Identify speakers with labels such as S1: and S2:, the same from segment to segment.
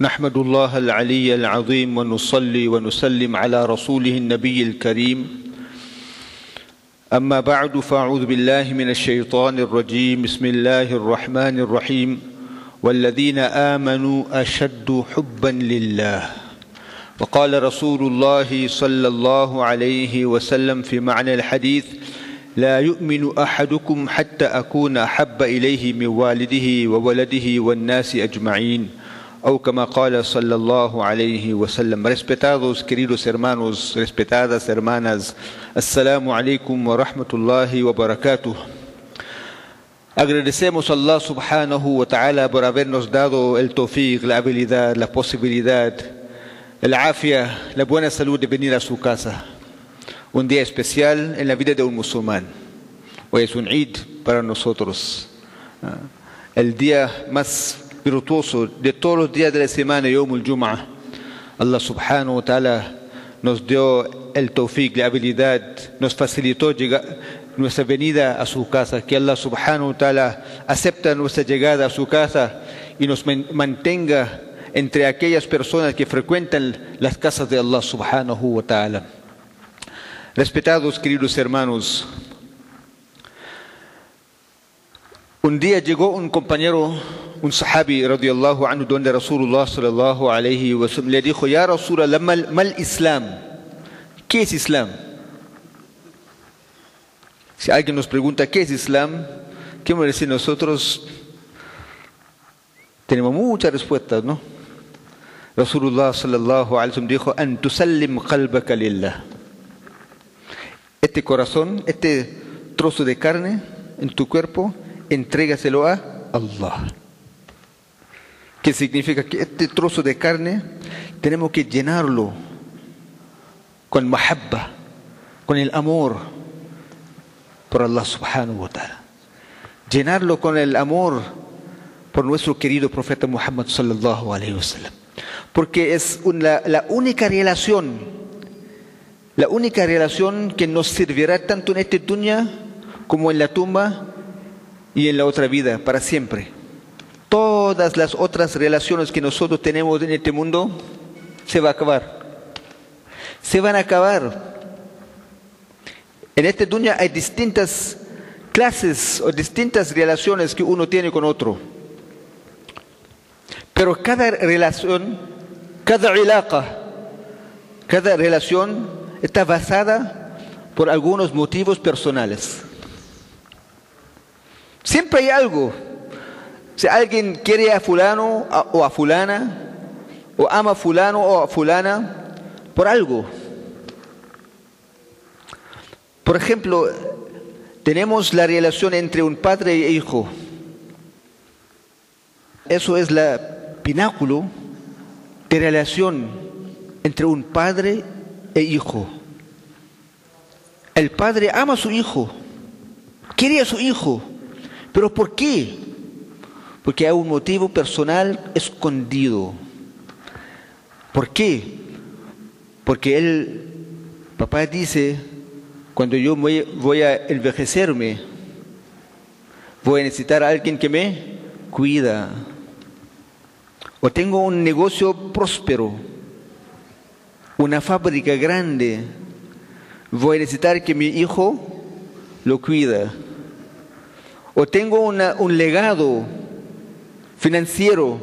S1: نحمد الله العلي العظيم ونصلي ونسلم على رسوله النبي الكريم. أما بعد فأعوذ بالله من الشيطان الرجيم. بسم الله الرحمن الرحيم. والذين آمنوا أشد حبا لله. وقال رسول الله صلى الله عليه وسلم في معنى الحديث لا يؤمن أحدكم حتى أكون أحب إليه من والده وولده والناس أجمعين. o como qala sallallahu alayhi wasallam. Respetados queridos hermanos, respetadas hermanas, assalamu alaikum wa rahmatullahi wa barakatuh. Agradecemos a Allah subhanahu wa ta'ala por habernos dado el tawfiq, la habilidad, la posibilidad, el afia, la buena salud de venir a su casa. Un día especial en la vida de un musulmán. Hoy es un Eid para nosotros. Ah, el día más virtuoso de todos los días de la semana, Yom al Allah subhanahu wa ta'ala nos dio el tawfiq, la habilidad, nos facilitó llegar, nuestra venida a su casa, que Allah subhanahu wa ta'ala acepta nuestra llegada a su casa y nos mantenga entre aquellas personas que frecuentan las casas de Allah subhanahu wa ta'ala. Respetados queridos hermanos, un día llegó un compañero un sahabi radiallahu anhu donde Rasulullah sallallahu alayhi wa sallam le dijo, Ya Rasulullah, mal, Islam. ¿Qué es Islam? Si alguien nos pregunta qué es Islam, ¿qué hemos decir nosotros? Tenemos muchas respuestas, ¿no? Rasulullah sallallahu alayhi wa sallam dijo, An tusallim qalbaka lillah. Este corazón, este trozo de carne en tu cuerpo, entrégaselo a Allah que significa que este trozo de carne tenemos que llenarlo con mahabba, con el amor por Allah subhanahu wa ta'ala. Llenarlo con el amor por nuestro querido profeta Muhammad sallallahu alayhi wa sallam. Porque es la única relación, la única relación que nos servirá tanto en este dunya como en la tumba y en la otra vida, para siempre todas las otras relaciones que nosotros tenemos en este mundo se va a acabar. Se van a acabar. En este dunya hay distintas clases o distintas relaciones que uno tiene con otro. Pero cada relación, cada ilaqa, cada relación está basada por algunos motivos personales. Siempre hay algo si alguien quiere a fulano o a fulana, o ama a fulano o a fulana, por algo. Por ejemplo, tenemos la relación entre un padre e hijo. Eso es la pináculo de relación entre un padre e hijo. El padre ama a su hijo, quiere a su hijo, pero ¿por qué? Porque hay un motivo personal escondido. ¿Por qué? Porque él, papá dice, cuando yo voy a envejecerme, voy a necesitar a alguien que me cuida. O tengo un negocio próspero, una fábrica grande, voy a necesitar que mi hijo lo cuida. O tengo un legado financiero.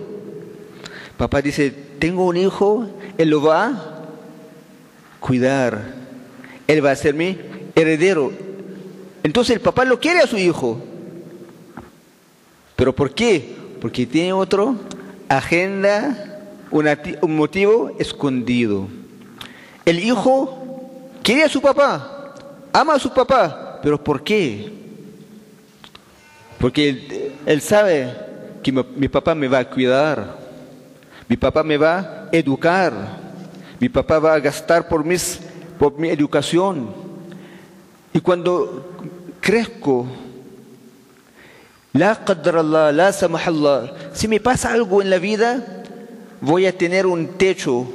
S1: Papá dice, tengo un hijo, él lo va a cuidar, él va a ser mi heredero. Entonces el papá lo quiere a su hijo. ¿Pero por qué? Porque tiene otro agenda, un motivo escondido. El hijo quiere a su papá, ama a su papá, pero ¿por qué? Porque él sabe que mi, papá me va a cuidar, mi papá me va a educar, mi papá va a gastar por, mis, por mi educación. Y cuando crezco, la Allah, la Allah, si me pasa algo en la vida, voy a tener un techo,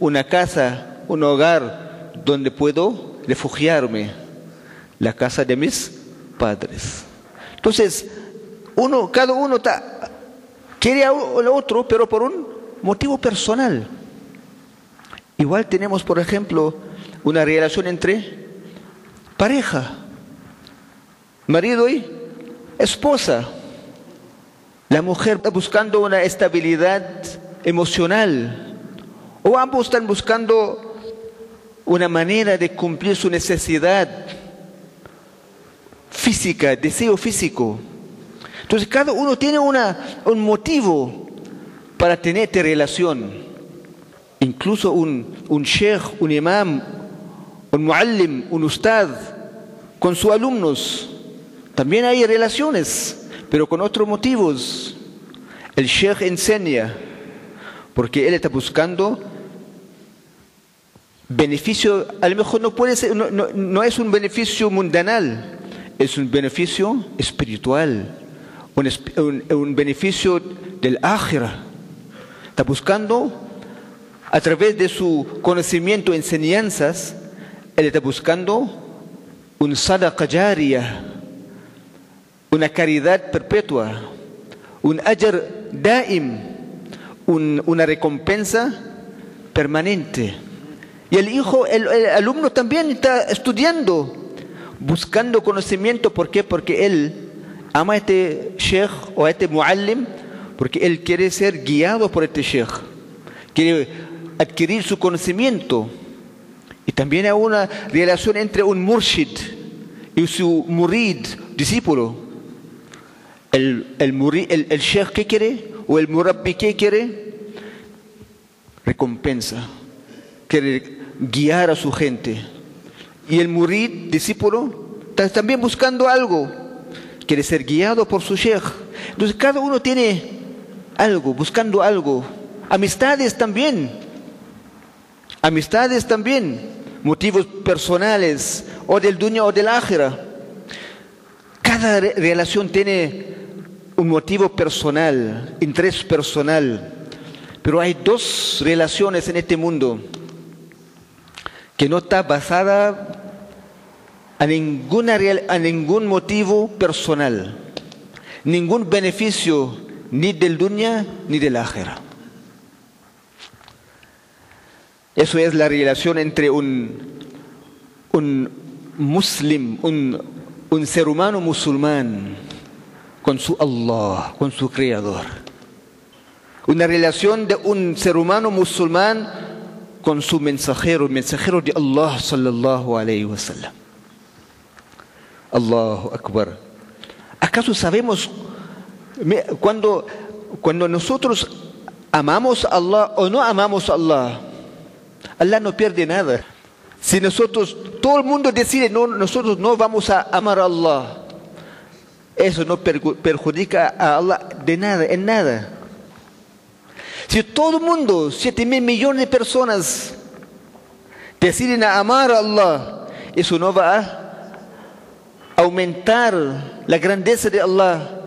S1: una casa, un hogar donde puedo refugiarme, la casa de mis padres. Entonces, uno, cada uno quiere al otro, pero por un motivo personal. Igual tenemos, por ejemplo, una relación entre pareja, marido y esposa. La mujer está buscando una estabilidad emocional o ambos están buscando una manera de cumplir su necesidad física, deseo físico. Entonces cada uno tiene una, un motivo para tener relación. Incluso un, un sheikh, un imam, un muallim, un ustad, con sus alumnos. También hay relaciones, pero con otros motivos. El sheikh enseña, porque él está buscando beneficio, a lo mejor no puede ser, no, no, no es un beneficio mundanal, es un beneficio espiritual, un, un, beneficio del ágira. Está buscando, a través de su conocimiento, enseñanzas, él está buscando un sadaqa jariya, una caridad perpetua, un ajar daim, un, una recompensa permanente. Y el hijo, el, el, alumno también está estudiando, buscando conocimiento. ¿Por qué? Porque él ama a este sheikh o a este muallim, porque él quiere ser guiado por este sheikh, quiere adquirir su conocimiento. Y también hay una relación entre un murshid y su murid, discípulo. El, el, murid, el, el sheikh, ¿qué quiere? ¿O el murabbi, qué quiere? Recompensa. Quiere guiar a su gente. Y el murid, discípulo, está también buscando algo. Quiere ser guiado por su sheikh. Entonces cada uno tiene algo, buscando algo. Amistades también. Amistades también. Motivos personales, o del dunya o del ájera. Cada re relación tiene un motivo personal, interés personal. Pero hay dos relaciones en este mundo que no está basada a, ninguna, a ningún motivo personal, ningún beneficio ni del dunya ni del ájera. Eso es la relación entre un, un muslim, un, un ser humano musulmán con su Allah, con su creador. Una relación de un ser humano musulmán con su mensajero, mensajero de Allah sallallahu alayhi wa sallam. Allahu Akbar. ¿Acaso sabemos cuando, cuando nosotros amamos a Allah o no amamos a Allah? Allah no pierde nada. Si nosotros, todo el mundo decide, no, nosotros no vamos a amar a Allah, eso no perjudica a Allah de nada, en nada. Si todo el mundo, siete mil millones de personas, deciden amar a Allah, eso no va a aumentar la grandeza de Allah,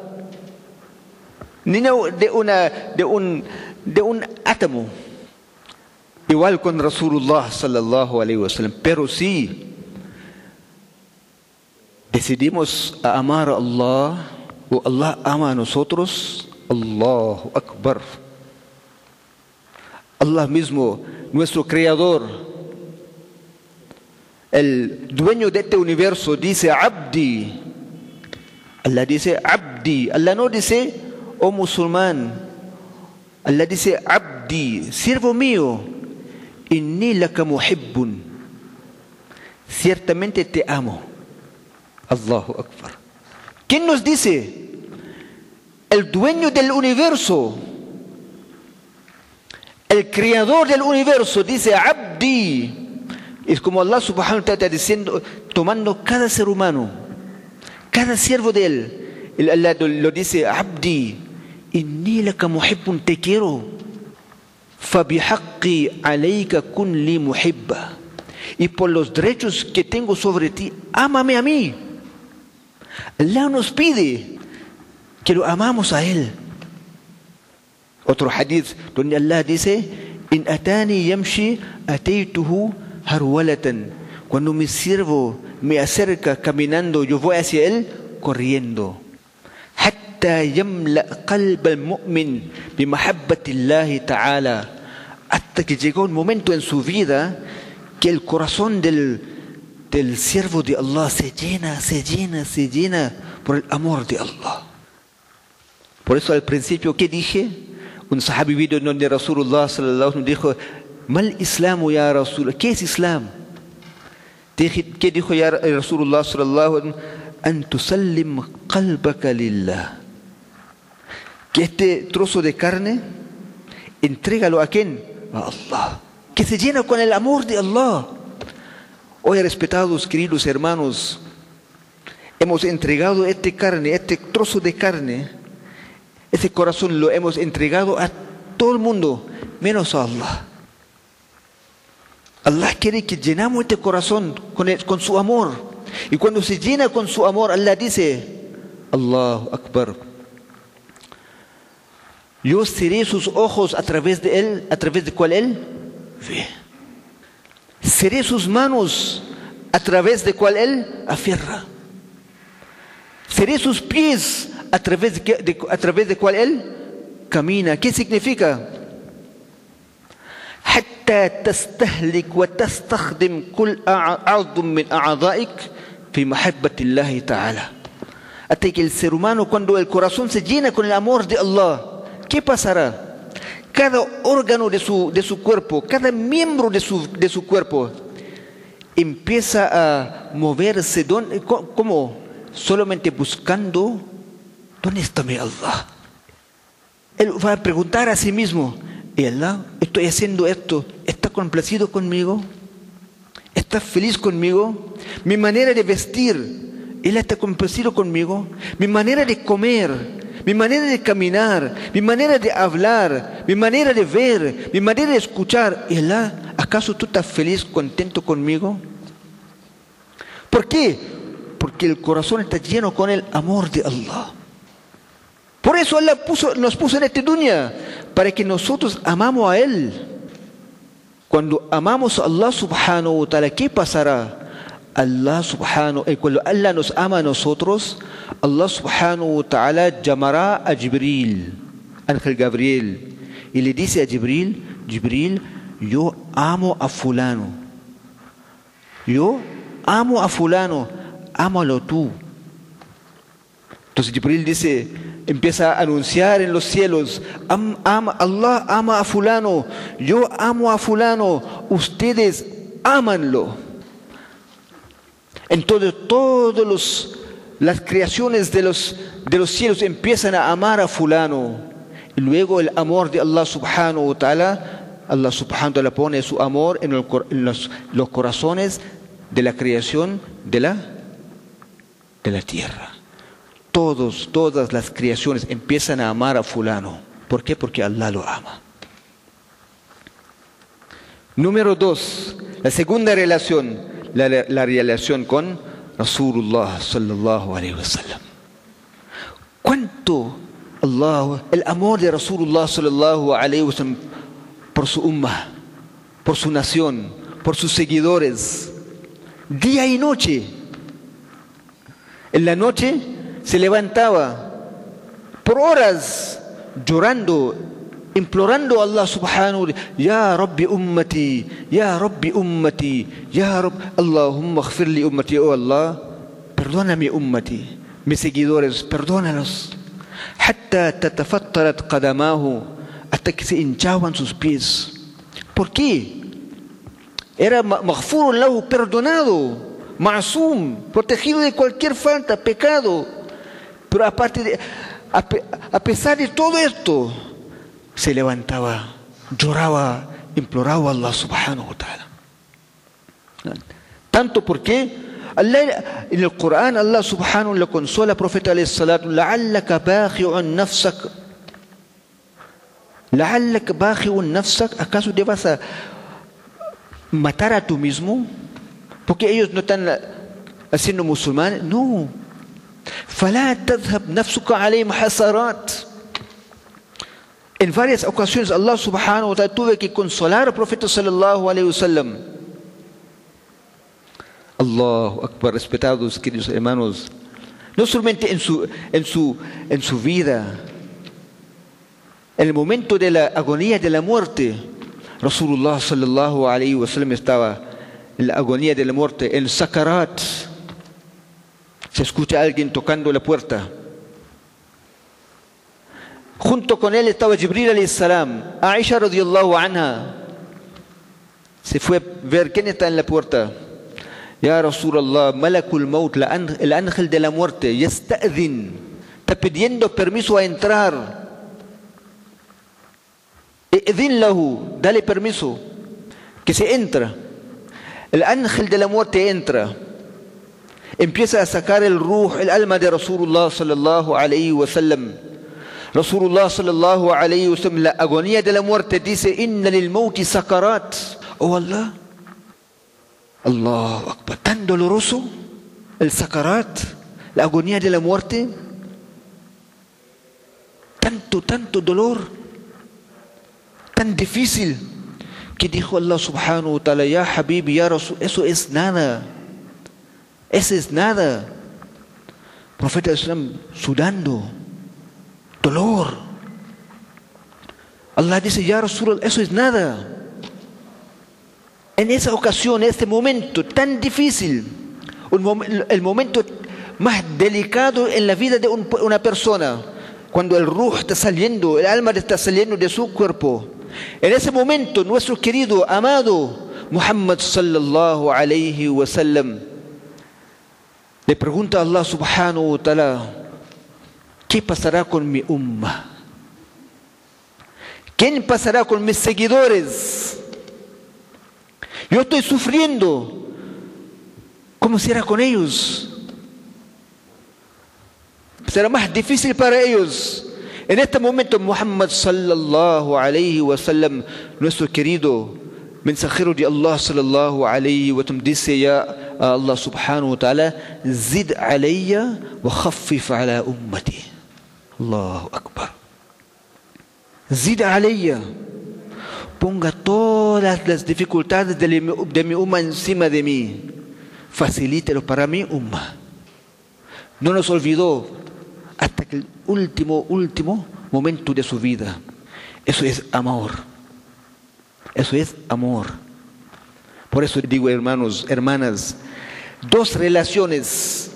S1: ni de, una, de, un, de un átomo. Igual con Rasulullah sallallahu alaihi wasallam, pero sí decidimos amar a Allah o Allah ama a nosotros, Allahu Akbar. Allah mismo, nuestro creador, el dueño de este universo, dice Abdi. Allah dice Abdi. Allah no dice, oh musulmán. Allah dice Abdi, siervo mío. Inni laka muhibbun. Ciertamente te amo. Allahu Akbar. ¿Quién nos dice? El dueño del universo, el creador del universo, dice Abdi. Es como Allah subhanahu wa ta'ala diciendo, tomando cada ser humano, cada siervo de él. El Allah lo dice, Abdi, inni laka muhibbun, te quiero. Fabihaqqi alayka kun li muhibba. Y por los derechos que tengo sobre ti, ámame a mí. Allah nos pide que lo amamos a Él. Otro hadith donde Allah dice, In atani yamshi ataytuhu harwalatan, cuando mi siervo me acerca caminando, yo voy hacia él corriendo. Hatta yamla qalb al-mu'min bi ta'ala. Hasta que llegó un momento en su vida que el corazón del, del siervo de Allah se llena, se llena, se llena por el amor de Allah. Por eso al principio, ¿qué dije? Un sahabi video donde Rasulullah sallallahu dijo, Mal Islamu ya Rasul, ¿qué es Islam? ¿Qué dijo ya Rasulullah sallallahu alaihi An tusallim qalbaka. Que este trozo de carne, entrégalo a quién? A Allah. Que se llena con el amor de Allah. Hoy, respetados queridos hermanos, hemos entregado este este trozo de carne, ese corazón lo hemos entregado a todo el mundo, menos a Allah. Allah quiere que llenamos este corazón con, con su amor. Y cuando se llena con su amor, Allah dice, Allahu Akbar. Yo seré sus ojos a través de él, a través de cual él ve. Seré sus manos a través de cual él afierra. Seré sus pies a través de, de, a través de cual él camina. ¿Qué significa? حتى تستهلك وتستخدم كل عضو من أعضائك في محبة الله تعالى hasta que el ser humano cuando el corazón se llena con el amor de Allah ¿qué pasará? cada órgano de su, de su cuerpo cada miembro de su, de su cuerpo empieza a moverse ¿cómo? solamente buscando ¿dónde está mi Allah? él va a preguntar a sí mismo Allah, estoy haciendo esto, ¿está complacido conmigo? ¿Está feliz conmigo? Mi manera de vestir, ¿Él está complacido conmigo? Mi manera de comer, mi manera de caminar, mi manera de hablar, mi manera de ver, mi manera de escuchar. ¿Y Allah, acaso tú estás feliz, contento conmigo? ¿Por qué? Porque el corazón está lleno con el amor de Allah. Por eso Allah puso, nos puso en esta dunya, para que nosotros amamos a Él. Cuando amamos a Allah subhanahu wa ta'ala, ¿qué pasará? Allah subhanahu eh, cuando Allah nos ama a nosotros, Allah subhanahu wa ta'ala llamará a Jibril, Ángel Gabriel, y le dice a Jibril, Jibril, yo amo a fulano. Yo amo a fulano, ámalo tú. Entonces Jibril dice, empieza a anunciar en los cielos, Allah ama a fulano, yo amo a fulano, ustedes ámanlo. Entonces todas las creaciones de los, de los cielos empiezan a amar a fulano. Y luego el amor de Allah subhanahu wa ta'ala, Allah subhanahu wa ta'ala pone su amor en, los, los corazones de la creación de la, de la tierra todos, todas las creaciones empiezan a amar a fulano. ¿Por qué? Porque Allah lo ama. Número dos, la segunda relación, la, la relación con Rasulullah sallallahu alayhi wa sallam. ¿Cuánto Allah, el amor de Rasulullah sallallahu alayhi wa sallam por su umma, por su nación, por sus seguidores, día y noche? En la noche se levantaba por horas llorando, implorando a Allah subhanahu wa ta'ala, Ya Rabbi ummati, Ya Rabbi ummati, Ya Rabbi, Allahumma li ummati, oh Allah, perdona mi ummati, mis seguidores, perdónalos. Hasta que se hinchaban sus pies. ¿Por qué? Era maghfurun lahu, perdonado, ma'asum, protegido de cualquier falta, pecado. Pero aparte de, a, pesar de todo esto, se levantaba, lloraba, imploraba a Allah subhanahu wa ta'ala. Tanto porque en el Corán Allah subhanahu le consola al profeta alayhi salatu, la'allaka bakhi'un nafsak. La'allaka bakhi'un nafsak, ¿acaso debas a matar a tú mismo? Porque ellos no están haciendo musulmanes, no. فلا تذهب نفسك عليهم حسرات En varias ocasiones Allah subhanahu wa ta'ala tuve que consolar profeta sallallahu alayhi wa sallam. Allahu Akbar, respetados queridos hermanos. No solamente en su, en su, en su vida, en el momento de la agonía de la muerte, Rasulullah sallallahu alayhi wa sallam estaba en la agonía de la muerte, en Sakarat. Se escucha alguien tocando la puerta. Junto con él estaba Jibril alayhi salam. Aisha radiyallahu anha se fue a ver quién está en la puerta. Ya Rasulullah, Malakul Maut, el ángel de la muerte, yasta'dhin, está pidiendo permiso a entrar. Idin lahu, dale permiso, que se entra. El ángel de la muerte entra. Empieza a sacar el ruh, el alma de Rasulullah sallallahu alayhi wa sallam. Rasulullah sallallahu alayhi wa sallam, la agonía de la muerte dice, inna lil mauti sakarat. Oh Allah, Allah Akbar, tan doloroso el sakarat, la agonía de la muerte, tanto, tanto dolor, tan difícil, que dijo Allah subhanahu wa ta'ala, ya Habibi, ya Rasul, eso es nada, eso es nada. Profeta sudando, dolor. Allah dice, ya Rasul, eso es nada. En esa ocasión, en este momento tan difícil, el momento más delicado en la vida de una persona, cuando el ruh está saliendo, el alma está saliendo de su cuerpo, en ese momento nuestro querido, amado Muhammad sallallahu alayhi wa sallam le pregunta a Allah subhanahu wa ta'ala, ¿qué pasará con mi umma? ¿Quién pasará con mis seguidores? Yo estoy sufriendo como si era con ellos. Será más difícil para ellos. En este momento Muhammad sallallahu alayhi wa sallam, nuestro querido mensajero de Allah sallallahu alayhi wa sallam, dice ya Allah subhanahu wa ta'ala, zid alayya wa khaffif ala ummati. Allahu Akbar. Zid alayya. Ponga todas las dificultades de mi, umma encima de mí. Facilítelo para mi umma. No nos olvidó hasta que el último, último momento de su vida. Eso es amor. Eso es amor. Por eso digo, hermanos, hermanas, dos relaciones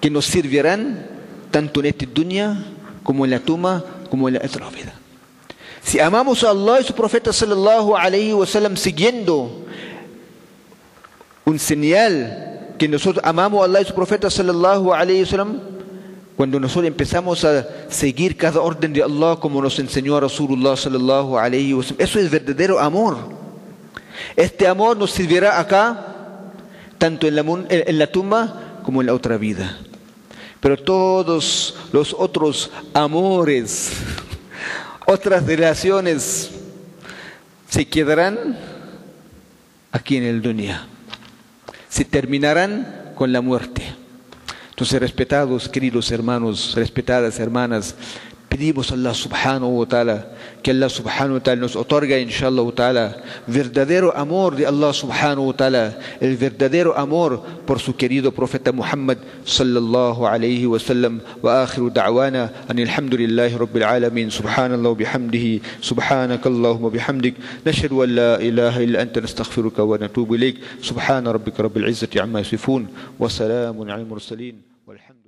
S1: que nos servirán tanto en esta dunya como en la tumba, como en la otra vida. Si amamos a Allah y su profeta sallallahu alayhi wa sallam siguiendo un señal que nosotros amamos a Allah y su profeta sallallahu alayhi wa sallam, cuando nosotros empezamos a seguir cada orden de Allah como nos enseñó Rasulullah sallallahu alayhi wa sallam, eso es verdadero amor. Este amor nos servirá acá, tanto en la, en la tumba como en la otra vida. Pero todos los otros amores, otras relaciones, se quedarán aquí en el dunya. Se terminarán con la muerte. Entonces, respetados, queridos hermanos, respetadas hermanas, pedimos a Allah subhanahu wa ta'ala que Allah subhanahu wa ta'ala nos otorga inshallah ta'ala verdadero amor de Allah subhanahu wa ta'ala el verdadero amor por su querido profeta Muhammad sallallahu alayhi wa sallam wa akhiru da'wana an alhamdulillahi rabbil alamin subhanallah wa bihamdihi subhanaka allahumma bihamdik nashhadu an la ilaha illa anta nastaghfiruka wa natubu ilayk subhana rabbika rabbil izzati amma yasifun wa salamun al mursalin والحمد